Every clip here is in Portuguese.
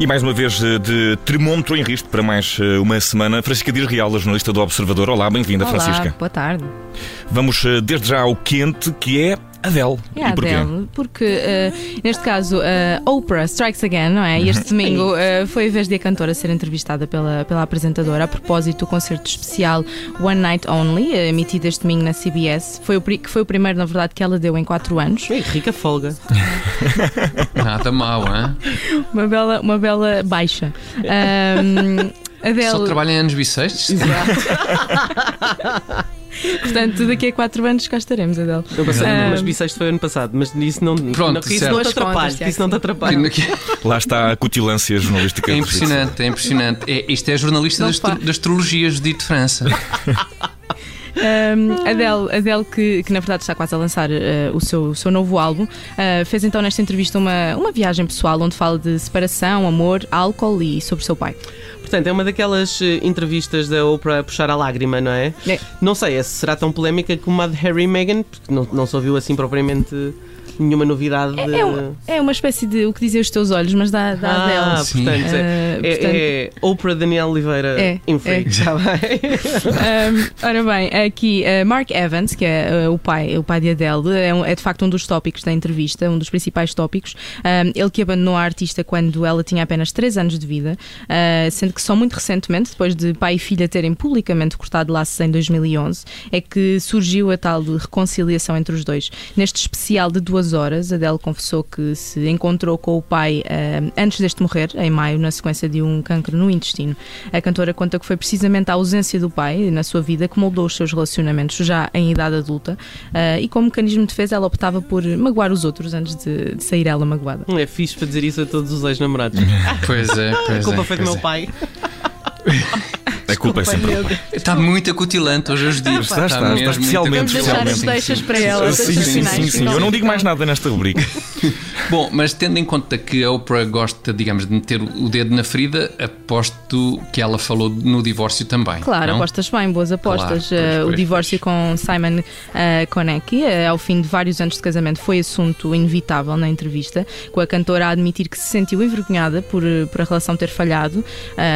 E mais uma vez eh, de termômetro em risco para mais eh, uma semana. Francisca Dias Real, a jornalista do Observador. Olá, bem-vinda, Olá, Francisca. boa tarde. Vamos eh, desde já ao quente, que é Adele. É a? Adele, porque uh, neste caso uh, Oprah Strikes Again, não é? E este domingo uh, foi a vez de a cantora ser entrevistada pela, pela apresentadora a propósito do concerto especial One Night Only, emitido este domingo na CBS. Foi o, que foi o primeiro, na verdade, que ela deu em 4 anos. Ei, rica folga. Nada mau, hein? Uma bela, uma bela baixa. Um, Adele, Só trabalha em anos bissextos? portanto, daqui a 4 anos cá estaremos, Adele. Eu passei, Ah. mas bissexto foi ano passado, mas isso não, Pronto, não, isso não te contas, que isso não te atrapalhe. Aqui- Lá está a cutilância jornalística. É impressionante, é impressionante. É, isto é a jornalista Não das, das astrologias de Dito França. Um, Adele, Adele que, que na verdade está quase a lançar uh, o, seu, o seu novo álbum, uh, fez então nesta entrevista uma, uma viagem pessoal onde fala de separação, amor, álcool e sobre o seu pai. Portanto, é uma daquelas eh, entrevistas da Oprah a puxar a lágrima, não é? É. Não sei se será tão polémica como a de Harry e Meghan, porque não, não se ouviu assim propriamente nenhuma novidade. de- É, um- é uma espécie de o que dizem os teus olhos, mas da, da Ah, Adele. Sim. portanto, é, Uh, é- portanto- é Oprah Daniel Oliveira É, em free. é. Está bem? Um, ora bem, aqui uh, Mark Evans, que é uh, o pai, o pai de Adele, é, um- é de facto um dos tópicos da entrevista, um dos principais tópicos. Um, ele que abandonou a artista quando ela tinha apenas 3 anos de vida, uh, sendo que só muito recentemente, depois de pai e filha terem publicamente cortado laços em 2011, é que surgiu a tal de reconciliação entre os dois. Neste especial de duas horas, Adele confessou que se encontrou com o pai uh, antes deste morrer, em maio, na sequência de um cancro no intestino. A cantora conta que foi precisamente a ausência do pai na sua vida que moldou os seus relacionamentos já em idade adulta uh, e como mecanismo de defesa ela optava por magoar os outros antes de, de sair ela magoada. É fixe para dizer isso a todos os ex-namorados. Pois é, A pois culpa é. foi do meu é. pai. A culpa é sempre. Está muito acutilante hoje os dias. Está, está, está especialmente, Vamos deixar as especialmente. deixas para ela. Sim, sim, sim, sim. Eu não digo mais nada nesta rubrica. Bom, mas tendo em conta que a Oprah gosta, digamos, de meter o dedo na ferida, aposto que ela falou no divórcio também. Claro, não? apostas bem, boas apostas. Claro, pois, Uh, o pois, divórcio com Simon uh, Konecki, uh, ao fim de vários anos de casamento, foi assunto inevitável na entrevista, com a cantora a admitir que se sentiu envergonhada por, uh, por a relação ter falhado,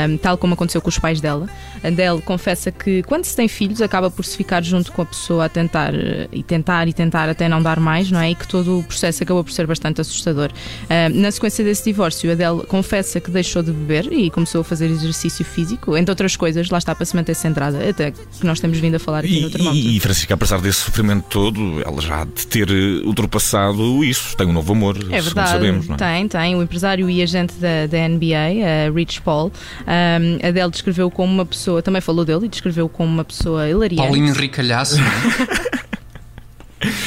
um, tal como aconteceu com os pais dela. Adele confessa que quando se tem filhos acaba por se ficar junto com a pessoa a tentar uh, e tentar e tentar até não dar mais, não é? E que todo o processo acabou por ser bastante assustador. Uh, na sequência desse divórcio, Adele confessa que deixou de beber e começou a fazer exercício físico, entre outras coisas, lá está para se manter centrada, até que nós temos vindo a falar aqui E, no termómetro. e, e Francisca, apesar desse sofrimento todo, ela já de ter eh, ultrapassado isso. Tem um novo amor, É verdade, sabemos, não é? tem, tem. O empresário e agente da, da NBA, Rich Paul, um, Adele descreveu como uma pessoa, também falou dele e descreveu como uma pessoa hilariante. Paulinho Ricalhaço.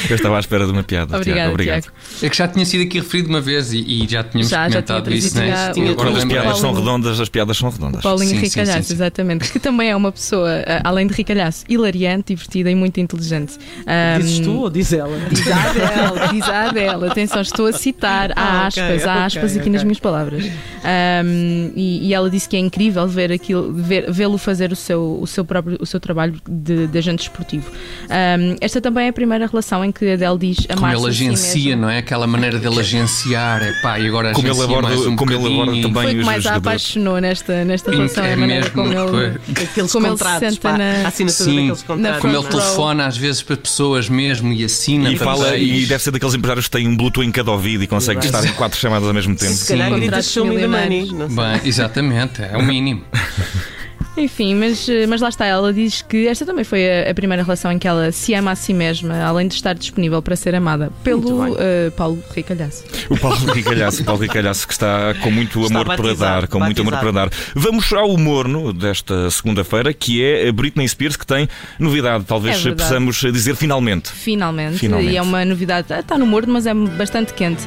Eu estava à espera de uma piada. Obrigada, Tiago, obrigado. Tiago. É que já tinha sido aqui referido uma vez e, e já tínhamos Já, já comentado isso, né? já Tinha- o- Agora as piadas são redondas, as piadas são redondas. Paulinho Sim, Ricalhaço, sim, sim. exatamente, que também é uma pessoa, uh, além de Ricalhaço, hilariante, divertida e muito inteligente. Um, Dizes tu ou diz ela? Diz a Adele, diz a Adele. Atenção, estou a citar. Há Ah, aspas, ok, há aspas aqui ok. nas minhas palavras. Um, e, e ela disse que é incrível ver aquilo, ver- vê-lo fazer o seu, o seu próprio o seu trabalho de, de agente esportivo. Um, esta também é a primeira relação em que a Adele diz Como amar-se ele a si agencia, mesmo. não é? Aquela maneira dele agenciar, é pá, e agora Como ele aborda- mais um como ele aborda também Foi o que mais a apaixonou nesta, nesta relação, é é a maneira mesmo, como ele. Aqueles Como ele se senta pá, na- a assinatura Sim. daqueles contratos. Como ele telefona às vezes para pessoas mesmo e assina E, para fala, e deve ser daqueles empresários que têm um Bluetooth em cada ouvido e consegue Exato. estar em quatro chamadas ao mesmo tempo. Se calhar Sim. grita show me the money. Contratos não sei. Bem, exatamente, é o mínimo. Enfim, mas, eh, mas lá está, ela diz que esta também foi a, a primeira relação em que ela se ama a si mesma, além de estar disponível para ser amada pelo uh, Paulo Ricalhaço. O Paulo Ricalhaço, o Paulo Ricalhaço que está com muito Está amor para batizado, dar, com muito amor para batizado. dar. Vamos ao morno desta segunda-feira, que é a Britney Spears, que tem novidade, talvez É possamos dizer finalmente. Finalmente, Finalmente. e é uma novidade, está no morno, mas é bastante quente.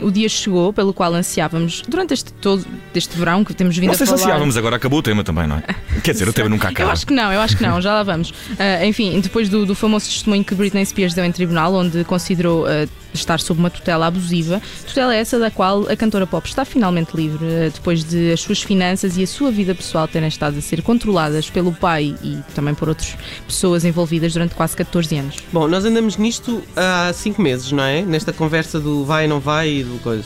Um, o dia chegou, pelo qual ansiávamos durante este todo este verão que temos vindo Não sei a se falar. ansiávamos, agora acabou o tema também, não é? Quer dizer, o tema nunca Eu acaba. acho que não, eu acho que não, já lá vamos. Ah, enfim, depois do, do famoso testemunho que Britney Spears deu em tribunal, onde considerou ah, estar sob uma tutela abusiva, tutela essa da qual a cantora pop está finalmente livre, ah, depois de as suas finanças e a sua vida pessoal terem estado a ser controladas pelo pai e também por outras pessoas envolvidas durante quase 14 anos. Bom, nós andamos nisto há 5 meses, não é? Nesta conversa do vai, não vai e do coisa.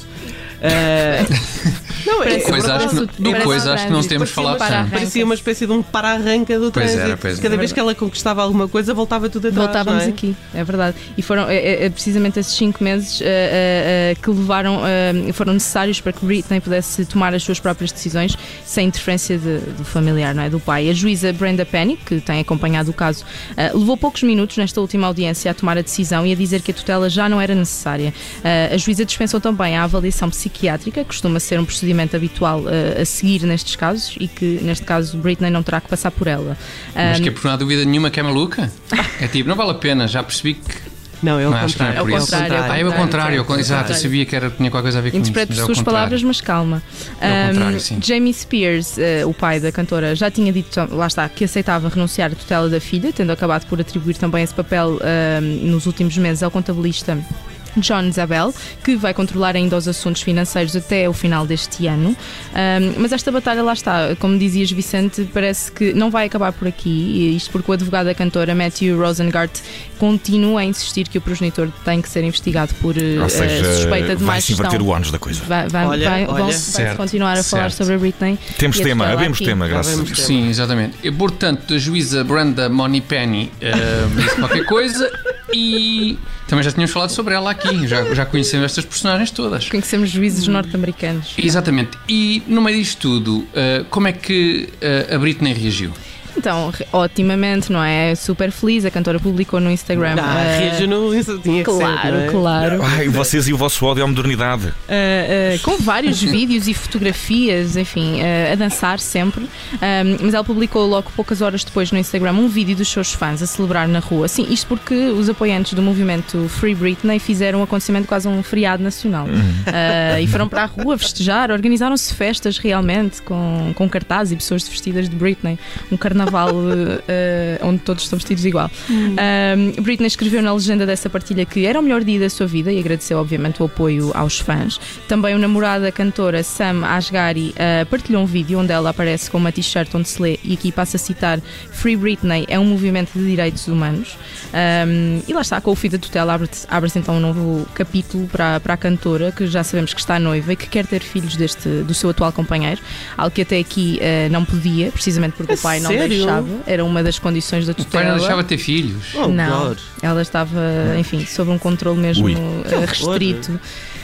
Eh, não, é, Parece- Pois acho que, não- Parece pois acho que não temos Parecia falado tanto. Parecia uma espécie de um para-arranca do Pois trânsito. era, pois Cada era. vez que ela conquistava alguma coisa, voltava tudo atrás. Voltávamos não é? aqui, é verdade. E foram é, é, é precisamente esses cinco meses é, é, é, que levaram, é, foram necessários para que Britney pudesse tomar as suas próprias decisões sem interferência de- do familiar, não é? do pai. A juíza Brenda Penny, que tem acompanhado o caso, é, levou poucos minutos nesta última audiência a tomar a decisão e a dizer que a tutela já não era necessária. É, a juíza dispensou também a avaliação psiquiátrica, que costuma ser um procedimento habitual é, a seguir nestes casos e que, neste caso, Britney não terá que passar por ela. Mas que é por não há dúvida nenhuma que é maluca? É tipo, não vale a pena, já percebi que. Não, é o Não, acho que não é contrário. por isso. É o contrário, Ah, é o contrário, é contrário. exato, eu sabia que era, tinha qualquer coisa a ver com isso. Interprete mas é suas contrário. palavras, mas calma. É Um, contrário, sim. Jamie Spears, eh, o pai da cantora, já tinha dito, lá está, que aceitava renunciar à tutela da filha, tendo acabado por atribuir também esse papel um, nos últimos meses ao contabilista. John Isabel, que vai controlar ainda os assuntos financeiros até o final deste ano. Um, mas esta batalha, lá está, como dizias, Vicente, parece que não vai acabar por aqui. Isto porque o advogado da cantora, Matthew Rosengart, continua a insistir que o progenitor tem que ser investigado por seja, suspeita de vai-se má inverter gestão. o ónus da coisa. Vai, vai, Olha, vai, olha. vão- vai Certo, continuar a falar certo. sobre a Britney. Temos E tema, havemos aqui. tema, graças a Deus. tema. Sim, exatamente. E, portanto, a juíza Brenda Moneypenny uh, disse qualquer coisa e também já tínhamos falado sobre ela aqui, já, já conhecemos estas personagens todas. Conhecemos juízes norte-americanos. Exatamente. E no meio disto tudo, uh, como é que uh, a Britney reagiu? Então, otimamente, não é? Super feliz. A cantora publicou no Instagram. Ah, reagiu no isso tinha que Claro, ser, não é? claro. Ai, vocês e o vosso ódio à modernidade. Uh, uh, com vários vídeos e fotografias, enfim, uh, a dançar sempre. Mas ela publicou logo poucas horas depois no Instagram um vídeo dos seus fãs a celebrar na rua. Sim, isto porque os apoiantes do movimento Free Britney fizeram um acontecimento quase um feriado nacional. Uh, e foram para a rua festejar, organizaram-se festas realmente com, com cartazes e pessoas vestidas de Britney. Um carnaval uh, uh, onde todos estão vestidos igual. Um, Britney escreveu na legenda dessa partilha que era o melhor dia da sua vida e agradeceu, obviamente, o apoio aos fãs. Também o namorado da cantora Sam Asghari uh, partilhou um vídeo onde ela aparece com uma t-shirt onde se lê, e aqui passa a citar: Free Britney é um movimento de direitos humanos. Um, e lá está, com o fim da tutela, abre-se abre então um novo capítulo para, para a cantora, que já sabemos que está noiva e que quer ter filhos deste, do seu atual companheiro, algo que até aqui uh, não podia, precisamente porque A o pai não sério? Deixava, era uma das condições da O pai tutela. não deixava ter filhos. Oh, não, God. ela estava, enfim, sob um controle mesmo Ui. eh, restrito.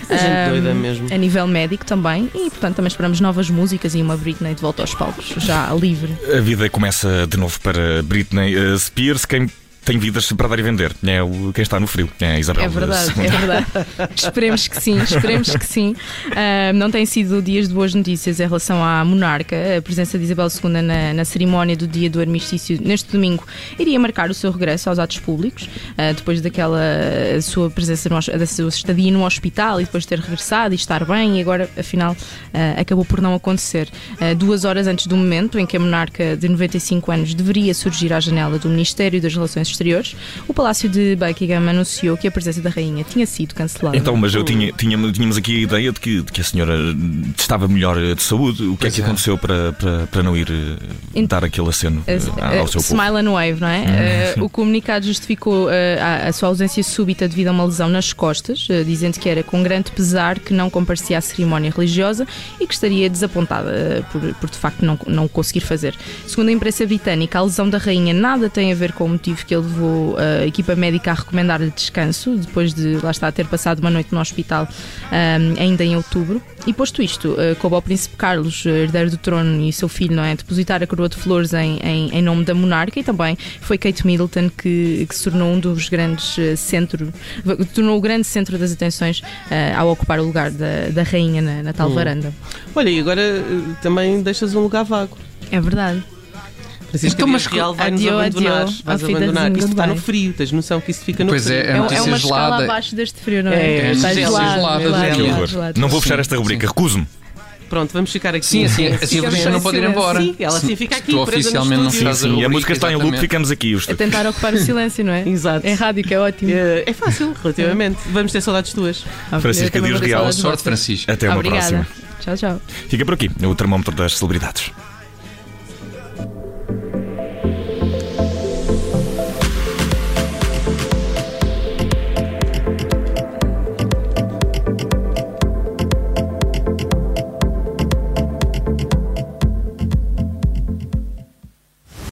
A gente Ahm, doida mesmo. A nível médico também, e portanto também esperamos novas músicas e uma Britney de volta aos palcos, já livre. A vida começa de novo para Britney eh, Spears. Quem tem vidas para dar e vender é o, quem está no frio. É Isabel. É verdade, é verdade. esperemos que sim, esperemos que sim. Ah, não têm sido dias de boas notícias em relação à monarca. A presença de Isabel II na, na cerimónia do dia do armistício neste domingo iria marcar o seu regresso aos atos públicos, ah, depois daquela sua presença, no, da sua estadia no hospital e depois de ter regressado e estar bem, e agora, afinal, ah, acabou por não acontecer. Ah, duas horas antes do momento em que a monarca de 95 anos deveria surgir à janela do Ministério das Relações Exteriores, o Palácio de Buckingham anunciou que a presença da rainha tinha sido cancelada. Então, mas eu tinha, tinha- tínhamos aqui a ideia de que, de que a senhora estava melhor de saúde. O que Pois é que é. aconteceu para, para, para não ir eh, Ent- dar aquele aceno eh, Uh, ao seu povo? Smile and Wave, não é? Uh, o comunicado justificou uh, a, a sua ausência súbita devido a uma lesão nas costas, uh, dizendo que era com grande pesar que não comparecia à cerimónia religiosa e que estaria desapontada uh, por, por de facto não, não o conseguir fazer. Segundo a imprensa britânica, a lesão da rainha nada tem a ver com o motivo que, ele, levou a equipa médica a recomendar-lhe descanso, depois de, lá está, ter passado uma noite no hospital um, ainda em outubro. E posto isto, uh, coube ao príncipe Carlos, herdeiro do trono, e seu filho, não é, depositar a coroa de flores em, em, em nome da monarca e também foi Kate Middleton que, que se tornou um dos grandes uh, centros, tornou o grande centro das atenções uh, ao ocupar o lugar da, da rainha na, na tal Hum. varanda. Olha, e agora eh, também deixas um lugar vago. É verdade. Francisca Então, mas Real vai-nos adieu, abandonar. adieu, Vais auf Wiedersehen, abandonar. Isto está no frio, tens noção que isso fica no Pois frio. é, é É, um- é notícia uma escala gelada. abaixo deste frio, não é? É, notícia gelado, gelada, Que gelado, horror. gelado. Não vou fechar esta rubrica, recuso-me. Pronto, vamos ficar aqui. Sim, assim, assim a Virgínia não pode ir embora. Sim, ela assim fica aqui, Tu oficialmente não Sim, a rubrica, música está em loop, ficamos aqui. Os... A tentar ocupar o silêncio, não é? Exato. É rádio, que é ótimo. É, é fácil, relativamente. Vamos ter saudades tuas. Francisca Eu também Dias Real. Sorte. Francisco. Até uma Obrigada. próxima. Tchau, tchau. Fica por aqui o termómetro das celebridades.